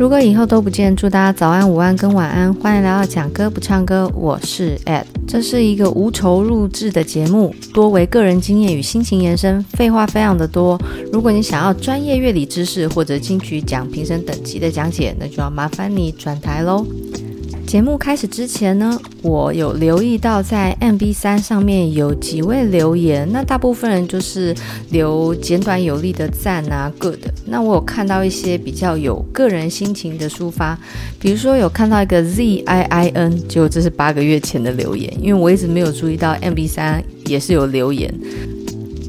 如果以后都不见，祝大家早安、午安跟晚安。欢迎来到讲歌不唱歌，我是 Ed。这是一个无酬录制的节目，多为个人经验与心情延伸，废话非常的多。如果你想要专业乐理知识或者金曲奖评审等级的讲解，那就要麻烦你转台喽。节目开始之前呢，我有留意到在 MB3 上面有几位留言，那大部分人就是留简短有力的赞啊，good。那我有看到一些比较有个人心情的抒发，比如说有看到一个 Z I I N，结果这是八个月前的留言，因为我一直没有注意到 MB3 也是有留言，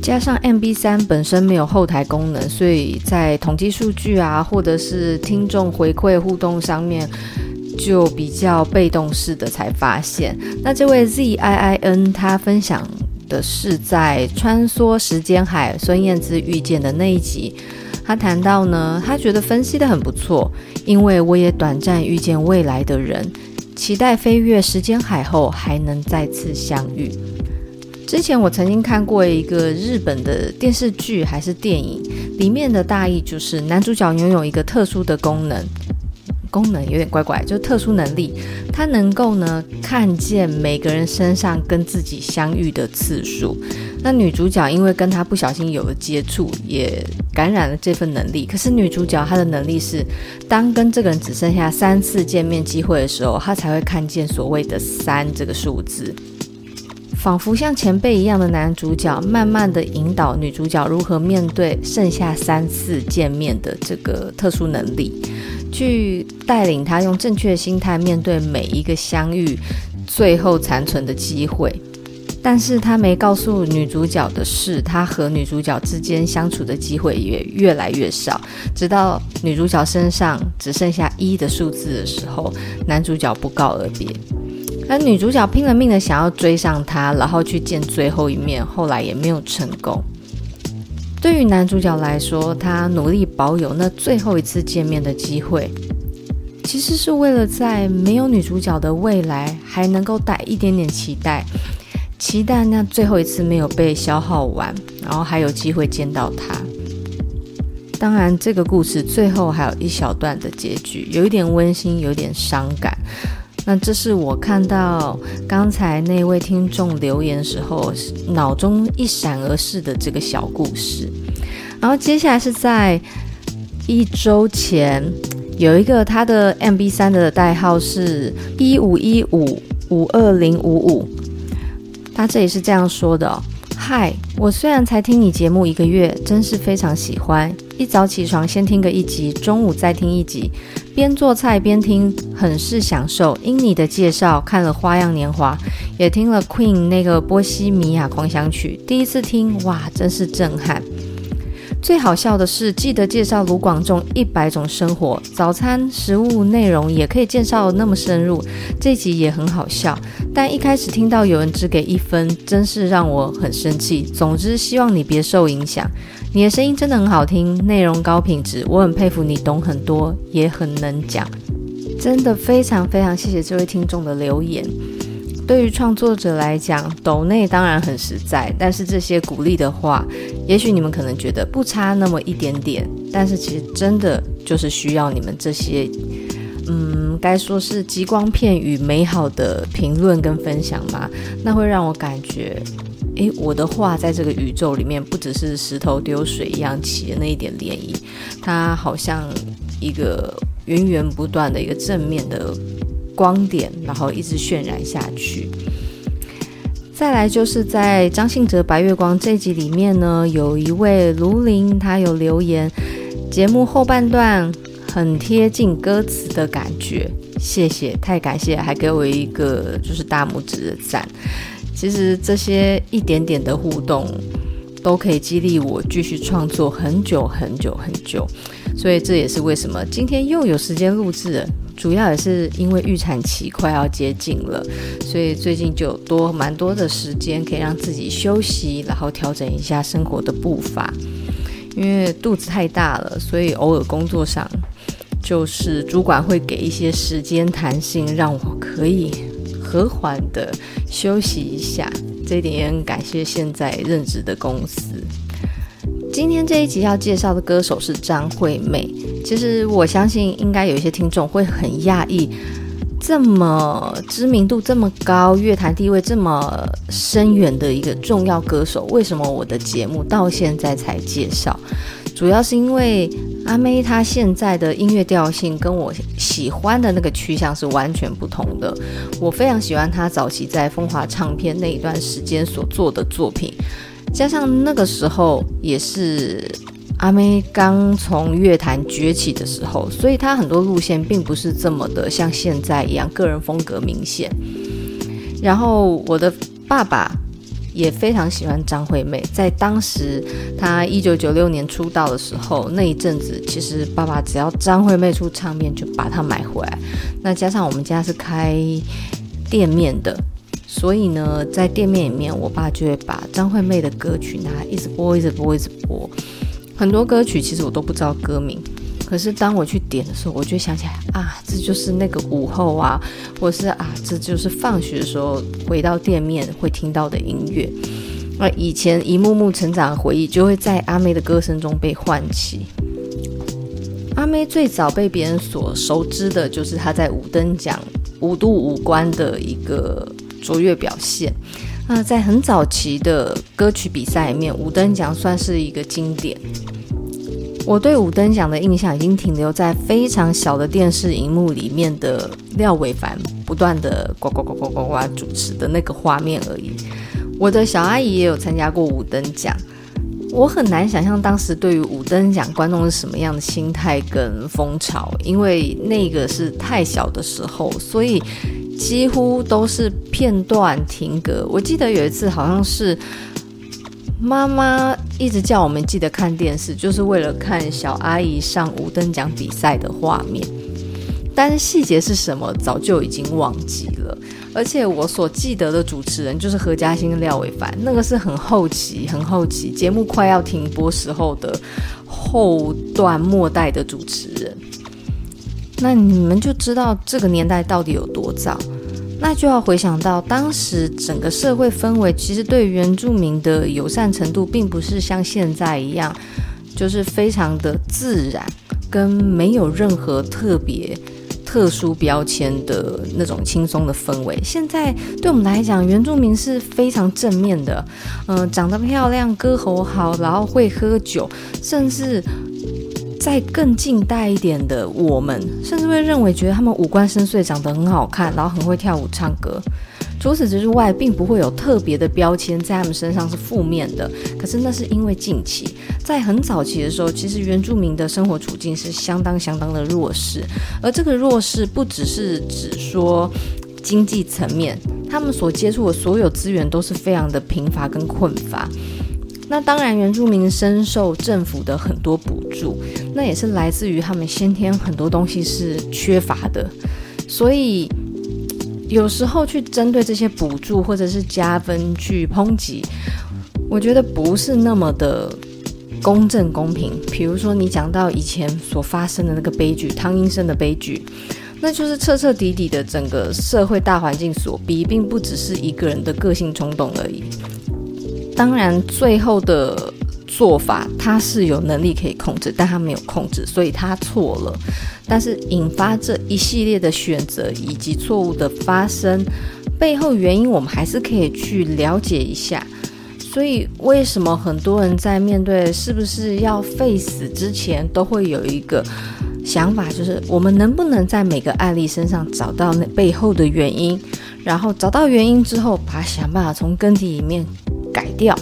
加上 MB3 本身没有后台功能，所以在统计数据啊，或者是听众回馈互动上面。就比较被动式的才发现，那这位 Z I I N 他分享的是在穿梭时间海孙燕姿遇见的那一集，他谈到呢，他觉得分析得很不错，因为我也短暂遇见未来的人，期待飞越时间海后还能再次相遇。之前我曾经看过一个日本的电视剧还是电影，里面的大意就是男主角拥有一个特殊的功能。功能有点怪怪，就是特殊能力，他能够呢看见每个人身上跟自己相遇的次数。那女主角因为跟他不小心有了接触，也感染了这份能力。可是女主角她的能力是，当跟这个人只剩下三次见面机会的时候，她才会看见所谓的三这个数字。仿佛像前辈一样的男主角，慢慢的引导女主角如何面对剩下三次见面的这个特殊能力。去带领她用正确的心态面对每一个相遇，最后残存的机会。但是他没告诉女主角的是，他和女主角之间相处的机会也越来越少，直到女主角身上只剩下一的数字的时候，男主角不告而别。而女主角拼了命的想要追上他，然后去见最后一面，后来也没有成功。对于男主角来说，他努力保有那最后一次见面的机会，其实是为了在没有女主角的未来还能够带一点点期待，期待那最后一次没有被消耗完，然后还有机会见到他。当然，这个故事最后还有一小段的结局，有一点温馨，有点伤感。那这是我看到刚才那位听众留言时候，脑中一闪而逝的这个小故事。然后接下来是在一周前，有一个他的 MB3 的代号是一五一五五二零五五，他这里是这样说的。嗨，我虽然才听你节目一个月，真是非常喜欢。一早起床先听个一集，中午再听一集，边做菜边听，很是享受。因你的介绍，看了《花样年华》，也听了 Queen 那个《波西米亚狂想曲》，第一次听，哇，真是震撼。最好笑的是，记得介绍卢广仲一百种生活早餐食物内容，也可以介绍那么深入，这集也很好笑。但一开始听到有人只给一分，真是让我很生气。总之，希望你别受影响。你的声音真的很好听，内容高品质，我很佩服你，懂很多，也很能讲。真的非常非常谢谢这位听众的留言。对于创作者来讲，抖内当然很实在，但是这些鼓励的话，也许你们可能觉得不差那么一点点，但是其实真的就是需要你们这些，嗯，该说是吉光片与、美好的评论跟分享吗？那会让我感觉，诶，我的话在这个宇宙里面不只是石头丢水一样起的那一点涟漪，它好像一个源源不断的一个正面的。光点，然后一直渲染下去。再来就是在张信哲《白月光》这集里面呢，有一位卢林，他有留言，节目后半段很贴近歌词的感觉，谢谢，太感谢，还给我一个就是大拇指的赞。其实这些一点点的互动，都可以激励我继续创作很久很久很久。所以这也是为什么今天又有时间录制了。主要也是因为预产期快要接近了，所以最近就多蛮多的时间可以让自己休息，然后调整一下生活的步伐。因为肚子太大了，所以偶尔工作上就是主管会给一些时间弹性，让我可以和缓的休息一下。这一点也很感谢现在任职的公司。今天这一集要介绍的歌手是张惠妹。其实我相信，应该有一些听众会很讶异，这么知名度这么高、乐坛地位这么深远的一个重要歌手，为什么我的节目到现在才介绍？主要是因为阿妹她现在的音乐调性跟我喜欢的那个趋向是完全不同的。我非常喜欢她早期在风华唱片那一段时间所做的作品，加上那个时候也是。阿妹刚从乐坛崛起的时候，所以她很多路线并不是这么的像现在一样个人风格明显。然后我的爸爸也非常喜欢张惠妹，在当时她一九九六年出道的时候，那一阵子其实爸爸只要张惠妹出唱片就把它买回来。那加上我们家是开店面的，所以呢，在店面里面，我爸就会把张惠妹的歌曲拿一直播，一直播，一直播。很多歌曲其实我都不知道歌名，可是当我去点的时候，我就想起来啊，这就是那个午后啊，或是啊，这就是放学的时候回到店面会听到的音乐。那以前一幕幕成长的回忆就会在阿妹的歌声中被唤起。阿妹最早被别人所熟知的就是她在五等奖五度五关的一个卓越表现。那在很早期的歌曲比赛里面，五等奖算是一个经典。我对五灯奖的印象已经停留在非常小的电视荧幕里面的廖伟凡不断的呱呱呱呱呱呱主持的那个画面而已。我的小阿姨也有参加过五灯奖，我很难想象当时对于五灯奖观众是什么样的心态跟风潮，因为那个是太小的时候，所以。几乎都是片段停格。我记得有一次，好像是妈妈一直叫我们记得看电视，就是为了看小阿姨上五等奖比赛的画面。但是细节是什么，早就已经忘记了。而且我所记得的主持人就是何嘉欣、廖伟凡，那个是很后期、很后期节目快要停播时候的后段末代的主持人。那你们就知道这个年代到底有多早，那就要回想到当时整个社会氛围，其实对原住民的友善程度，并不是像现在一样，就是非常的自然，跟没有任何特别特殊标签的那种轻松的氛围。现在对我们来讲，原住民是非常正面的，嗯、长得漂亮，歌喉好，然后会喝酒，甚至。在更近代一点的，我们甚至会认为觉得他们五官深邃，长得很好看，然后很会跳舞唱歌。除此之外，并不会有特别的标签在他们身上是负面的。可是那是因为近期，在很早期的时候，其实原住民的生活处境是相当相当的弱势，而这个弱势不只是指说经济层面，他们所接触的所有资源都是非常的贫乏跟困乏。那当然，原住民深受政府的很多补助，那也是来自于他们先天很多东西是缺乏的，所以有时候去针对这些补助或者是加分去抨击，我觉得不是那么的公正公平。比如说，你讲到以前所发生的那个悲剧，汤英生的悲剧，那就是彻彻底底的整个社会大环境所逼，并不只是一个人的个性冲动而已。当然，最后的做法他是有能力可以控制，但他没有控制，所以他错了。但是引发这一系列的选择以及错误的发生背后原因，我们还是可以去了解一下。所以，为什么很多人在面对是不是要废死之前，都会有一个想法，就是我们能不能在每个案例身上找到那背后的原因，然后找到原因之后，把它想办法从根底里面。改掉，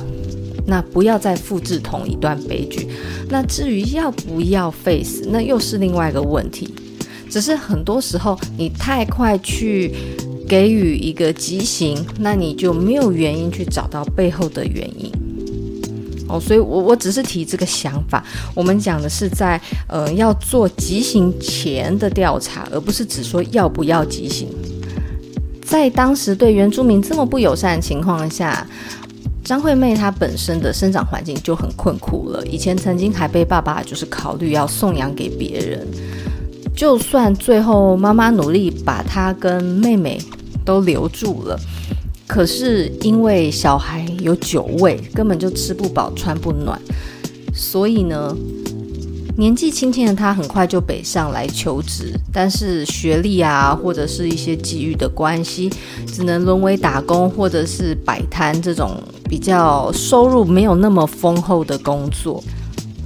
那不要再复制同一段悲剧。那至于要不要 face，那又是另外一个问题。只是很多时候你太快去给予一个极刑，那你就没有原因去找到背后的原因。哦，所以我我只是提这个想法。我们讲的是在呃要做极刑前的调查，而不是只说要不要极刑。在当时对原住民这么不友善的情况下。张惠妹她本身的生长环境就很困苦了，以前曾经还被爸爸就是考虑要送养给别人，就算最后妈妈努力把她跟妹妹都留住了，可是因为小孩有酒味，根本就吃不饱穿不暖，所以呢，年纪轻轻的他很快就北上来求职，但是学历啊，或者是一些际遇的关系，只能沦为打工或者是摆摊这种比较收入没有那么丰厚的工作。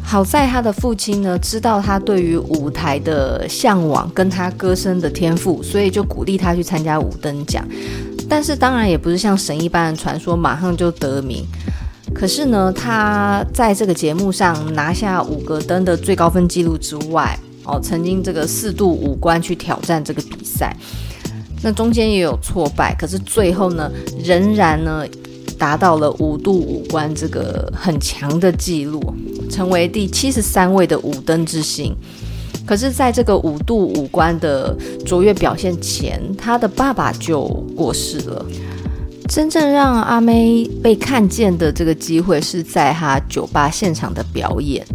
好在他的父亲呢，知道他对于舞台的向往跟他歌声的天赋，所以就鼓励他去参加五等奖。但是当然也不是像神一般的传说，马上就得名。可是呢，他在这个节目上拿下五个灯的最高分纪录之外，哦，曾经这个四度五关去挑战这个比赛，那中间也有挫败，可是最后呢，仍然呢。达到了五度五关这个很强的记录，成为第七十三位的五灯之星。可是，在这个五度五关的卓越表现前，他的爸爸就过世了。真正让阿妹被看见的这个机会，是在她酒吧现场的表演。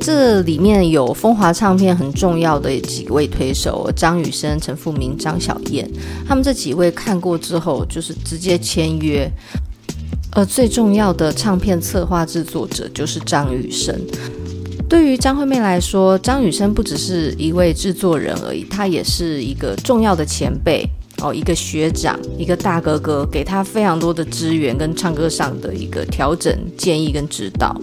这里面有风华唱片很重要的几位推手，张雨生、陈复明、张小燕，他们这几位看过之后，就是直接签约。而最重要的唱片策划制作者就是张雨生。对于张惠妹来说，张雨生不只是一位制作人而已，他也是一个重要的前辈哦，一个学长，一个大哥哥，给他非常多的资源跟唱歌上的一个调整建议跟指导。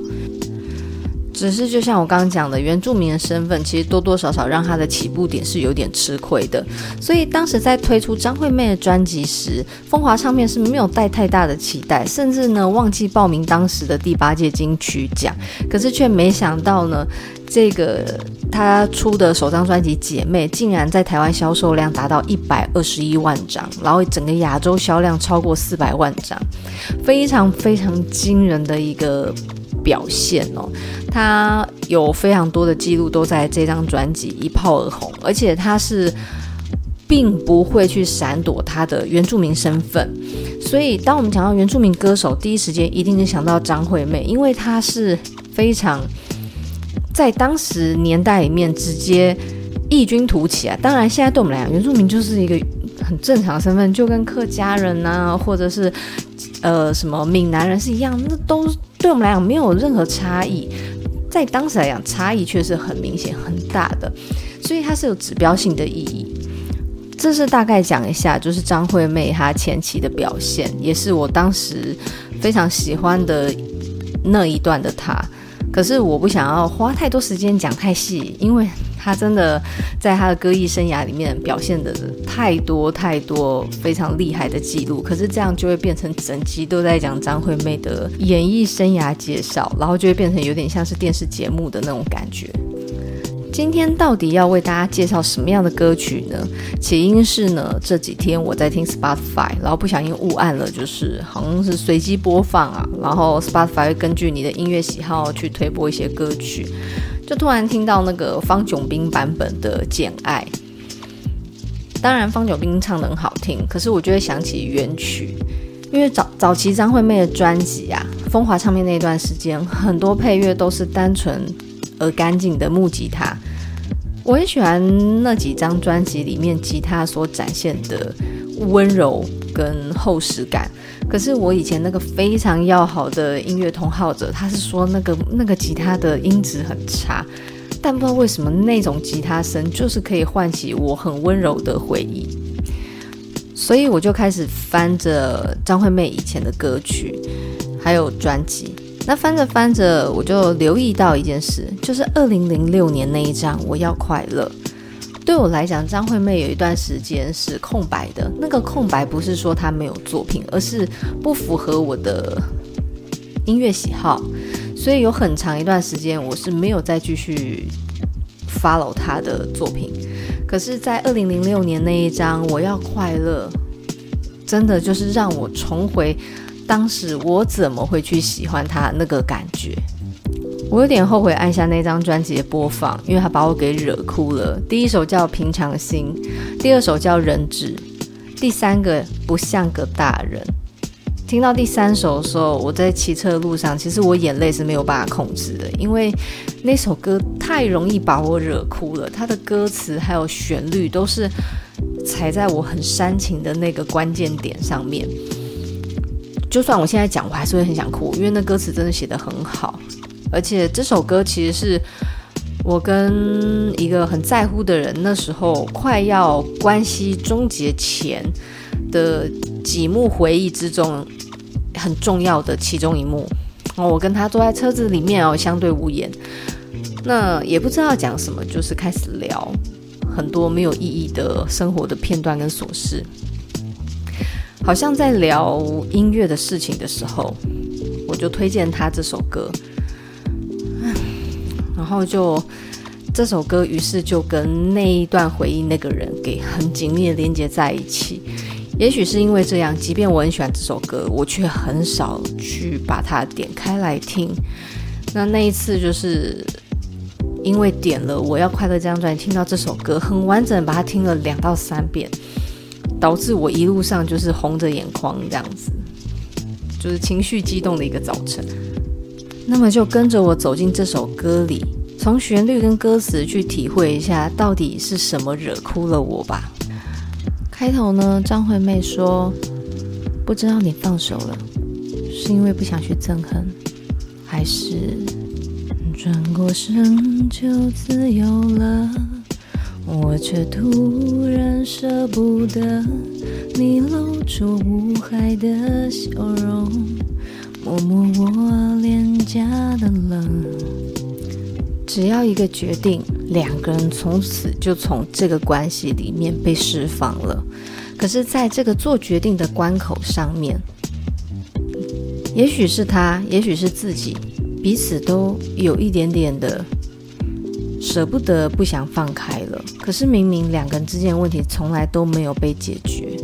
只是就像我刚刚讲的，原住民的身份其实多多少少让他的起步点是有点吃亏的。所以当时在推出张惠妹的专辑时，风华唱片是没有带太大的期待，甚至呢忘记报名当时的第八届金曲奖。可是却没想到呢，这个他出的首张专辑《姐妹》竟然在台湾销售量达到一百二十一万张，然后整个亚洲销量超过四百万张，非常非常惊人的一个。表现哦，他有非常多的记录都在这张专辑一炮而红，而且他是并不会去闪躲他的原住民身份，所以当我们讲到原住民歌手，第一时间一定是想到张惠妹，因为她是非常在当时年代里面直接异军突起啊。当然，现在对我们来讲，原住民就是一个很正常身份，就跟客家人啊，或者是呃什么闽南人是一样，那都。对我们来讲没有任何差异，在当时来讲差异却是很明显很大的，所以它是有指标性的意义。这是大概讲一下，就是张惠妹她前期的表现，也是我当时非常喜欢的那一段的她。可是我不想要花太多时间讲太细，因为。他真的在他的歌艺生涯里面表现的太多太多非常厉害的记录，可是这样就会变成整集都在讲张惠妹的演艺生涯介绍，然后就会变成有点像是电视节目的那种感觉。今天到底要为大家介绍什么样的歌曲呢？起因是呢，这几天我在听 Spotify，然后不小心误按了，就是好像是随机播放啊，然后 Spotify 会根据你的音乐喜好去推播一些歌曲。就突然听到那个方炯镔版本的《简爱》，当然方炯镔唱得很好听，可是我就会想起原曲，因为早早期张惠妹的专辑啊，风华唱片那段时间，很多配乐都是单纯而干净的木吉他，我很喜欢那几张专辑里面吉他所展现的温柔跟厚实感。可是我以前那个非常要好的音乐同好者，他是说那个那个吉他的音质很差，但不知道为什么那种吉他声就是可以唤起我很温柔的回忆，所以我就开始翻着张惠妹以前的歌曲，还有专辑。那翻着翻着，我就留意到一件事，就是二零零六年那一张《我要快乐》。对我来讲，张惠妹有一段时间是空白的。那个空白不是说她没有作品，而是不符合我的音乐喜好，所以有很长一段时间我是没有再继续 follow 她的作品。可是，在二零零六年那一张《我要快乐》，真的就是让我重回当时我怎么会去喜欢他那个感觉。我有点后悔按下那张专辑的播放，因为他把我给惹哭了。第一首叫《平常心》，第二首叫《人质》，第三个不像个大人。听到第三首的时候，我在骑车的路上，其实我眼泪是没有办法控制的，因为那首歌太容易把我惹哭了。它的歌词还有旋律都是踩在我很煽情的那个关键点上面。就算我现在讲，我还是会很想哭，因为那歌词真的写得很好。而且这首歌其实是我跟一个很在乎的人，那时候快要关系终结前的几幕回忆之中，很重要的其中一幕。我跟他坐在车子里面哦，相对无言，那也不知道讲什么，就是开始聊很多没有意义的生活的片段跟琐事，好像在聊音乐的事情的时候，我就推荐他这首歌。然后就这首歌，于是就跟那一段回忆那个人给很紧密的连接在一起。也许是因为这样，即便我很喜欢这首歌，我却很少去把它点开来听。那那一次就是因为点了《我要快乐》这张专辑，听到这首歌很完整，把它听了两到三遍，导致我一路上就是红着眼眶这样子，就是情绪激动的一个早晨。那么就跟着我走进这首歌里，从旋律跟歌词去体会一下，到底是什么惹哭了我吧。开头呢，张惠妹说：“不知道你放手了，是因为不想去憎恨，还是转过身就自由了？我却突然舍不得你露出无害的笑容。”摸摸我脸颊的冷，只要一个决定，两个人从此就从这个关系里面被释放了。可是，在这个做决定的关口上面，也许是他，也许是自己，彼此都有一点点的舍不得，不想放开了。可是，明明两个人之间的问题从来都没有被解决。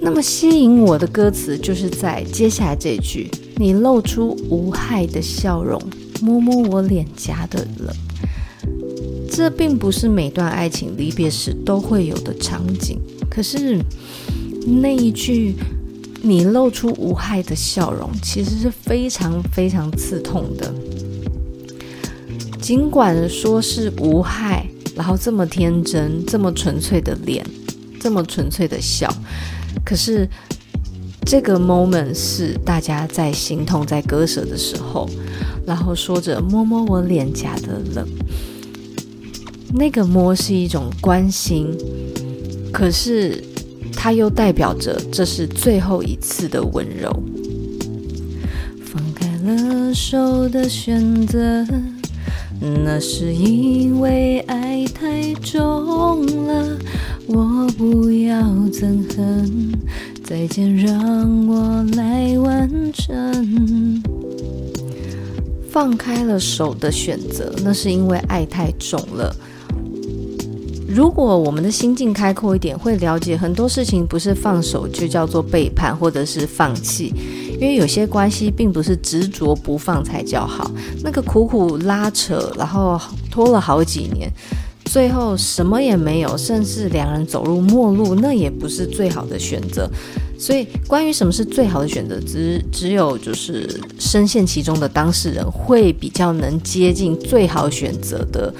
那么吸引我的歌词就是在接下来这句：“你露出无害的笑容，摸摸我脸颊的冷。”这并不是每段爱情离别时都会有的场景。可是那一句“你露出无害的笑容”其实是非常非常刺痛的。尽管说是无害，然后这么天真、这么纯粹的脸，这么纯粹的笑。可是，这个 moment 是大家在心痛、在割舍的时候，然后说着摸摸我脸颊的冷，那个摸是一种关心，可是它又代表着这是最后一次的温柔。放开了手的选择，那是因为爱太重了。我不要憎恨，再见让我来完成。放开了手的选择，那是因为爱太重了。如果我们的心境开阔一点，会了解很多事情不是放手就叫做背叛或者是放弃，因为有些关系并不是执着不放才叫好。那个苦苦拉扯，然后拖了好几年。最后什么也没有，甚至两人走入陌路，那也不是最好的选择。所以，关于什么是最好的选择，只只有就是深陷其中的当事人会比较能接近最好选择的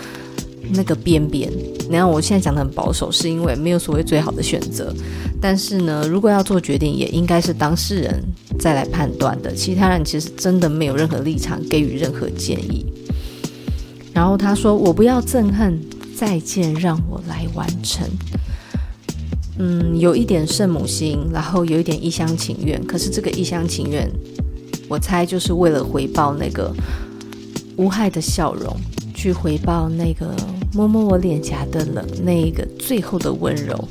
那个边边。你看，我现在讲的很保守，是因为没有所谓最好的选择。但是呢，如果要做决定，也应该是当事人再来判断的。其他人其实真的没有任何立场给予任何建议。然后他说：“我不要憎恨。”再见，让我来完成。嗯，有一点圣母心，然后有一点一厢情愿。可是这个一厢情愿，我猜就是为了回报那个无害的笑容，去回报那个摸摸我脸颊的冷，那一个最后的温柔。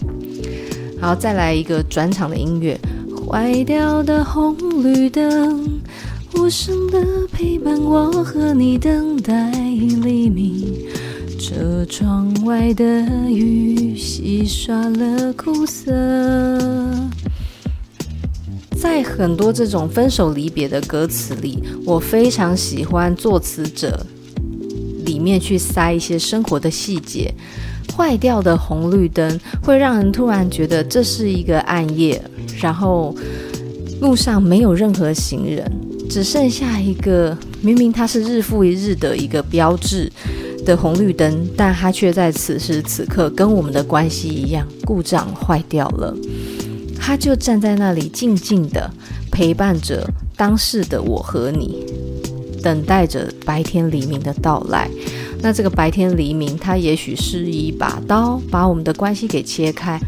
好，再来一个转场的音乐。坏掉的红绿灯，无声的陪伴我和你等待黎明。车窗外的雨洗刷了苦涩，在很多这种分手离别的歌词里，我非常喜欢作词者里面去塞一些生活的细节。坏掉的红绿灯会让人突然觉得这是一个暗夜，然后路上没有任何行人，只剩下一个明明它是日复一日的一个标志。的红绿灯，但它却在此时此刻跟我们的关系一样故障坏掉了。他就站在那里静静的陪伴着当时的我和你，等待着白天黎明的到来。那这个白天黎明，它也许是一把刀，把我们的关系给切开。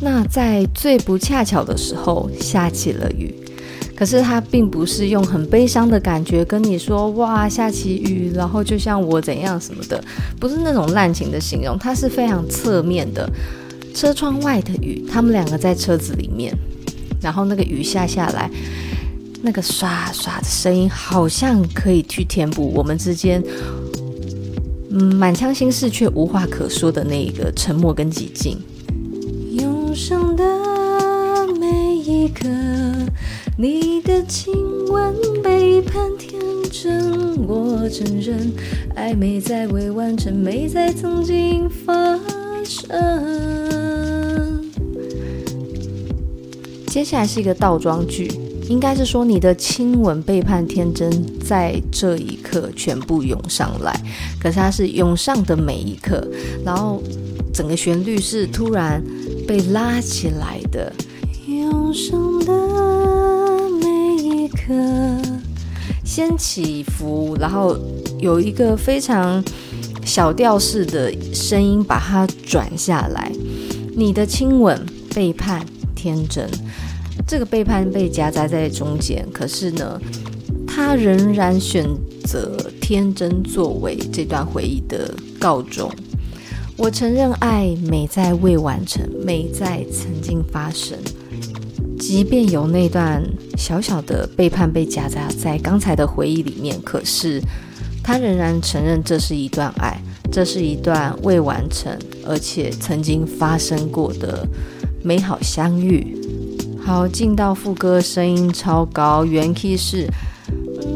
那在最不恰巧的时候，下起了雨。可是他并不是用很悲伤的感觉跟你说，哇，下起雨，然后就像我怎样什么的，不是那种滥情的形容，它是非常侧面的。车窗外的雨，他们两个在车子里面，然后那个雨下下来，那个刷刷的声音，好像可以去填补我们之间，嗯，满腔心事却无话可说的那一个沉默跟寂静。忧伤的每一刻，你的亲吻背叛天真，我承认，爱没在未完成，没在曾经发生。接下来是一个倒装句，应该是说你的亲吻背叛天真，在这一刻全部涌上来。可是它是涌上的每一刻，然后整个旋律是突然被拉起来的。涌上的每一刻，先起伏，然后有一个非常小调式的声音把它转下来。你的亲吻背叛天真。这个背叛被夹杂在中间，可是呢，他仍然选择天真作为这段回忆的告终。我承认，爱美在未完成，美在曾经发生。即便有那段小小的背叛被夹杂在刚才的回忆里面，可是他仍然承认这是一段爱，这是一段未完成而且曾经发生过的美好相遇。好，进到副歌，声音超高，原 key 是。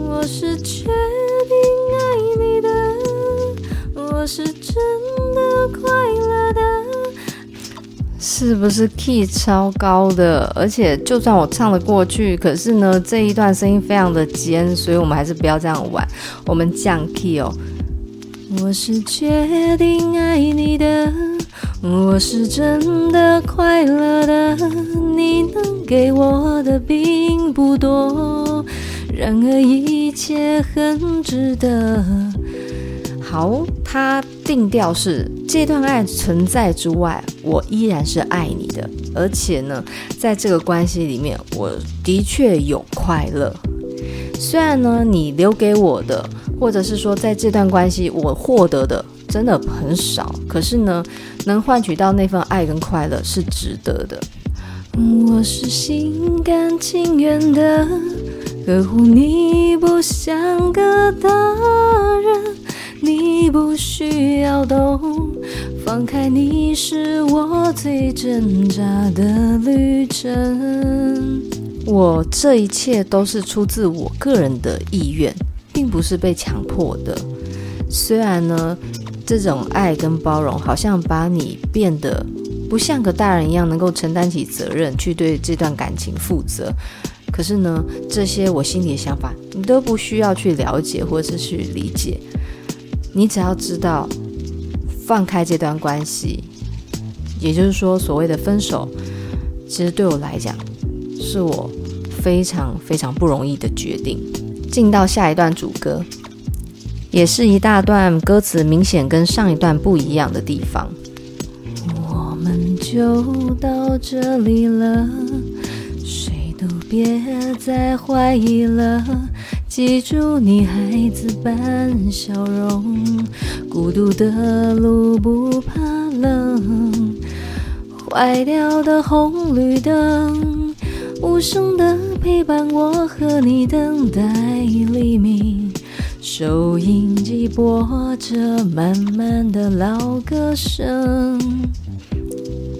我是确定爱你的，我是真的快乐的。是不是 key 超高的？而且就算我唱得过去，可是呢，这一段声音非常的尖，所以我们还是不要这样玩，我们降 key 哦。我是确定爱你的。我是真的快乐的，你能给我的并不多，然而一切很值得。好，它定调是这段爱存在之外，我依然是爱你的，而且呢，在这个关系里面，我的确有快乐。虽然呢，你留给我的，或者是说在这段关系我获得的。真的很少，可是呢，能换取到那份爱跟快乐是值得的。我是心甘情愿的呵护你，不像个大人，你不需要懂，放开你是我最挣扎的旅程。我这一切都是出自我个人的意愿，并不是被强迫的。虽然呢。这种爱跟包容，好像把你变得不像个大人一样，能够承担起责任，去对这段感情负责。可是呢，这些我心里的想法，你都不需要去了解或者是去理解。你只要知道，放开这段关系，也就是说，所谓的分手，其实对我来讲，是我非常非常不容易的决定。进到下一段主歌。也是一大段歌词，明显跟上一段不一样的地方。我们就到这里了，谁都别再怀疑了。记住你孩子般笑容，孤独的路不怕冷。坏掉的红绿灯，无声的陪伴我和你等待黎明。收音机播着慢慢的老歌声。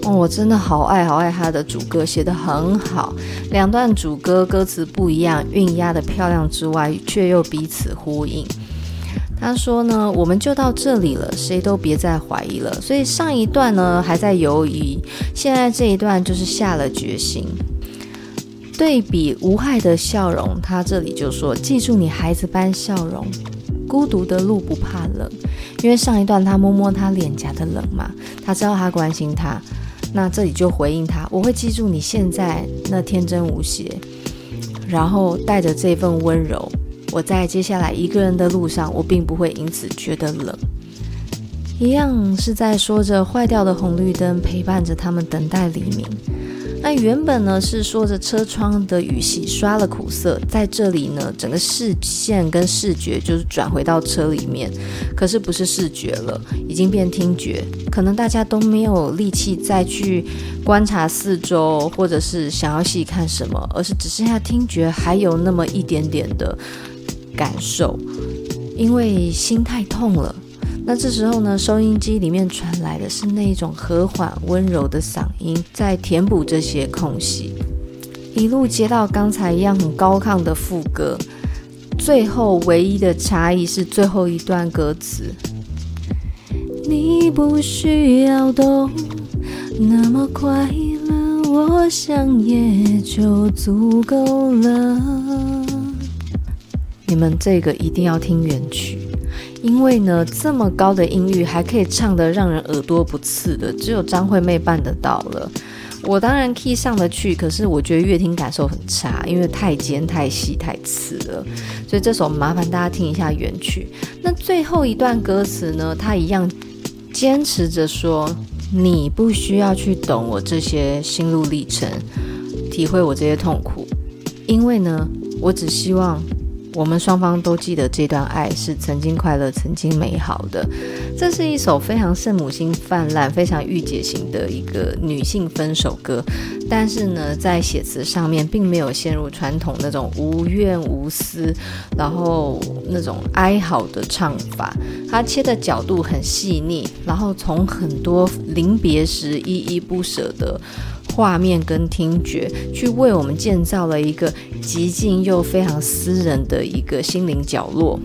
哦，我真的好爱好爱他的主歌，写得很好。两段主歌歌词不一样，韵押的漂亮之外，却又彼此呼应。他说呢，我们就到这里了，谁都别再怀疑了。所以上一段呢还在犹豫，现在这一段就是下了决心。对比无害的笑容，他这里就说：“记住你孩子般笑容，孤独的路不怕冷。”因为上一段他摸摸他脸颊的冷嘛，他知道他关心他，那这里就回应他：“我会记住你现在那天真无邪，然后带着这份温柔，我在接下来一个人的路上，我并不会因此觉得冷。一样是在说着坏掉的红绿灯陪伴着他们等待黎明。那原本呢是说着车窗的雨洗刷了苦涩，在这里呢，整个视线跟视觉就是转回到车里面，可是不是视觉了，已经变听觉。可能大家都没有力气再去观察四周，或者是想要细看什么，而是只剩下听觉，还有那么一点点的感受，因为心太痛了。那这时候呢，收音机里面传来的是那一种和缓温柔的嗓音，在填补这些空隙，一路接到刚才一样很高亢的副歌，最后唯一的差异是最后一段歌词：你不需要懂那么快乐，我想也就足够了。你们这个一定要听原曲。因为呢，这么高的音域还可以唱得让人耳朵不刺的，只有张惠妹办得到了。我当然 key 上得去，可是我觉得乐听感受很差，因为太尖、太细、太刺了。所以这首麻烦大家听一下原曲。那最后一段歌词呢，它一样坚持着说：“你不需要去懂我这些心路历程，体会我这些痛苦，因为呢，我只希望。”我们双方都记得这段爱是曾经快乐、曾经美好的。这是一首非常圣母心泛滥、非常御姐型的一个女性分手歌，但是呢，在写词上面并没有陷入传统那种无怨无私，然后那种哀嚎的唱法。它切的角度很细腻，然后从很多临别时依依不舍的。画面跟听觉，去为我们建造了一个极静又非常私人的一个心灵角落。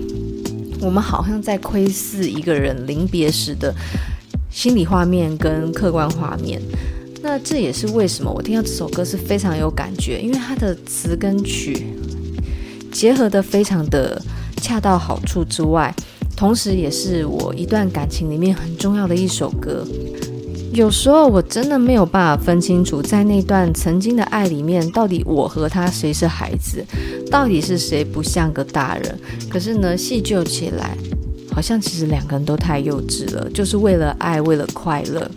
我们好像在窥视一个人临别时的心理画面跟客观画面。那这也是为什么我听到这首歌是非常有感觉，因为它的词跟曲结合得非常的恰到好处之外，同时也是我一段感情里面很重要的一首歌。有时候我真的没有办法分清楚，在那段曾经的爱里面，到底我和他谁是孩子，到底是谁不像个大人。可是呢，细究起来，好像其实两个人都太幼稚了，就是为了爱，为了快乐。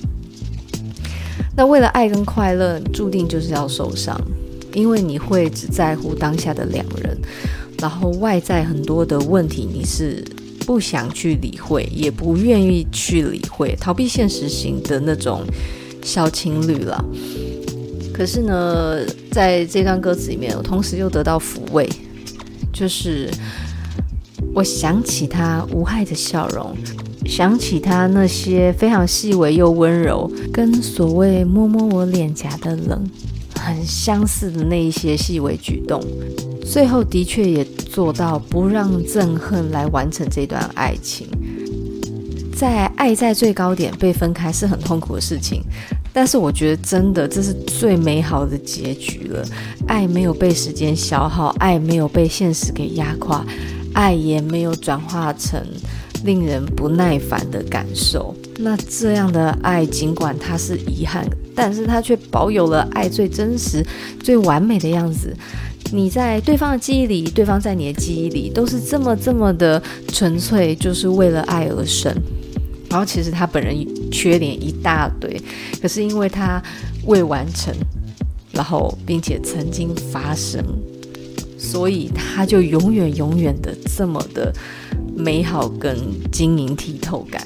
那为了爱跟快乐，注定就是要受伤，因为你会只在乎当下的两人，然后外在很多的问题你是。不想去理会，也不愿意去理会，逃避现实型的那种小情侣了。可是呢，在这段歌词里面，我同时又得到抚慰，就是我想起他无害的笑容，想起他那些非常细微又温柔，跟所谓摸摸我脸颊的冷很相似的那一些细微举动。最后的确也做到不让憎恨来完成这段爱情，在爱在最高点被分开是很痛苦的事情，但是我觉得真的这是最美好的结局了。爱没有被时间消耗，爱没有被现实给压垮，爱也没有转化成令人不耐烦的感受。那这样的爱，尽管它是遗憾，但是它却保有了爱最真实、最完美的样子。你在对方的记忆里，对方在你的记忆里，都是这么这么的纯粹，就是为了爱而生。然后其实他本人缺点一大堆，可是因为他未完成，然后并且曾经发生，所以他就永远永远的这么的美好跟晶莹剔透感。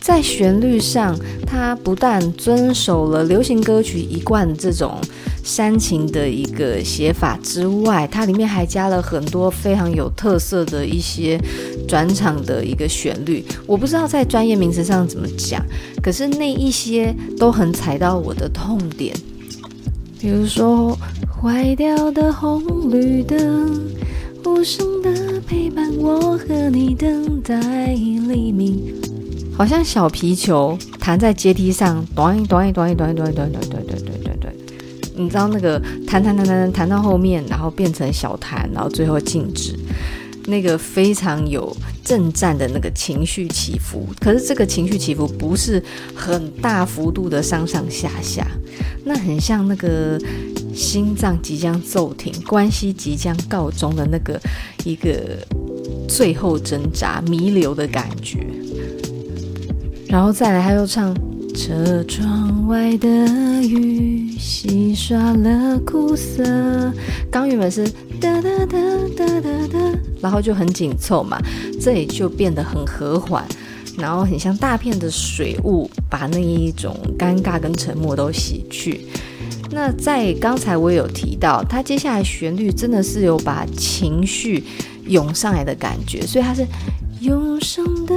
在旋律上，他不但遵守了流行歌曲一贯这种。煽情的一个写法之外它里面还加了很多非常有特色的一些转场的一个旋律。我不知道在专业名词上怎么讲可是那一些都很踩到我的痛点。比如说坏掉的红绿灯无声的陪伴我和你等待黎明。好像小皮球弹在阶梯上短短短短短短短你知道那个弹弹弹弹弹到后面，然后变成小弹，然后最后静止，那个非常有震颤的那个情绪起伏。可是这个情绪起伏不是很大幅度的上上下下，那很像那个心脏即将骤停，关系即将告终的那个一个最后挣扎、弥留的感觉。然后再来，他又唱：车窗外的雨洗刷了苦涩。刚原本是哒哒哒哒哒哒，然后就很紧凑嘛，这里就变得很和缓。然后很像大片的水雾，把那一种尴尬跟沉默都洗去。那在刚才我也有提到，它接下来旋律真的是有把情绪涌上来的感觉，所以它是涌上的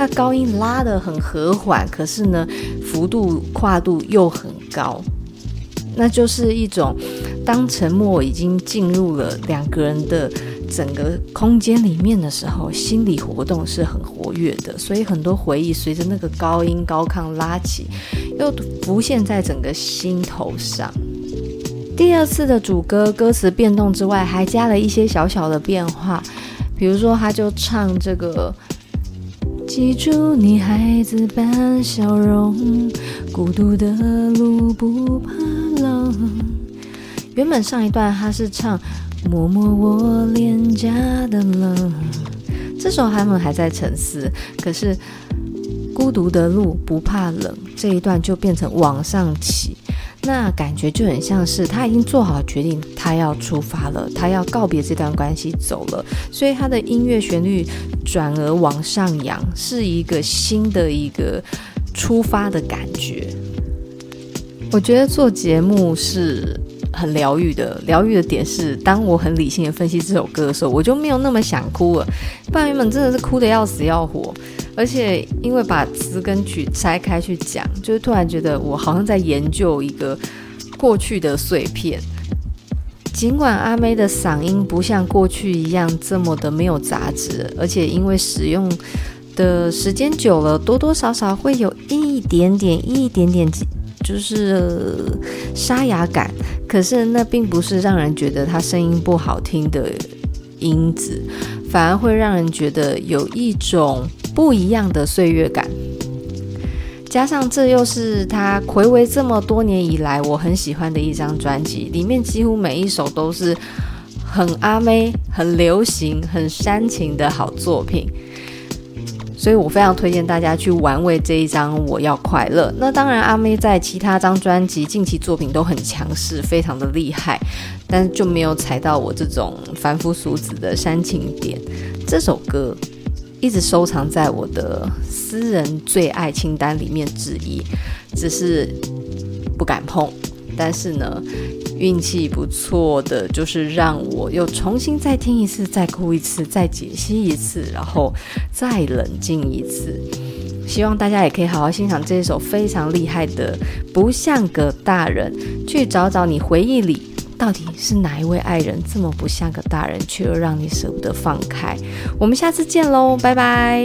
它高音拉得很和缓，可是呢，幅度跨度又很高，那就是一种当沉默已经进入了两个人的。整个空间里面的时候，心理活动是很活跃的，所以很多回忆随着那个高音高亢拉起，又浮现在整个心头上。第二次的主歌歌词变动之外，还加了一些小小的变化，比如说他就唱这个：记住你孩子般笑容，孤独的路不怕冷。原本上一段他是唱。摸摸我脸颊的冷，这时候他们还在沉思。可是孤独的路不怕冷这一段就变成往上起，那感觉就很像是他已经做好决定，他要出发了，他要告别这段关系走了。所以他的音乐旋律转而往上扬，是一个新的一个出发的感觉。我觉得做节目是。很疗愈的，疗愈的点是，当我很理性的分析这首歌的时候，我就没有那么想哭了。不然原本真的是哭得要死要活，而且因为把词跟曲拆开去讲，就是突然觉得我好像在研究一个过去的碎片。尽管阿妹的嗓音不像过去一样这么的没有杂质，而且因为使用的时间久了，多多少少会有一点点、一点点。就是沙哑感，可是那并不是让人觉得他声音不好听的因子，反而会让人觉得有一种不一样的岁月感。加上这又是他睽违这么多年以来我很喜欢的一张专辑，里面几乎每一首都是很阿妹、很流行、很煽情的好作品。所以我非常推荐大家去玩味这一张《我要快乐》。那当然，阿妹在其他张专辑近期作品都很强势，非常的厉害，但就没有踩到我这种凡夫俗子的煽情点。这首歌一直收藏在我的私人最爱清单里面之一，只是不敢碰。但是呢，运气不错的就是让我又重新再听一次，再哭一次，再解析一次，然后再冷静一次。希望大家也可以好好欣赏这一首非常厉害的《不像个大人》，去找找你回忆里到底是哪一位爱人这么不像个大人，却又让你舍不得放开。我们下次见喽，拜拜。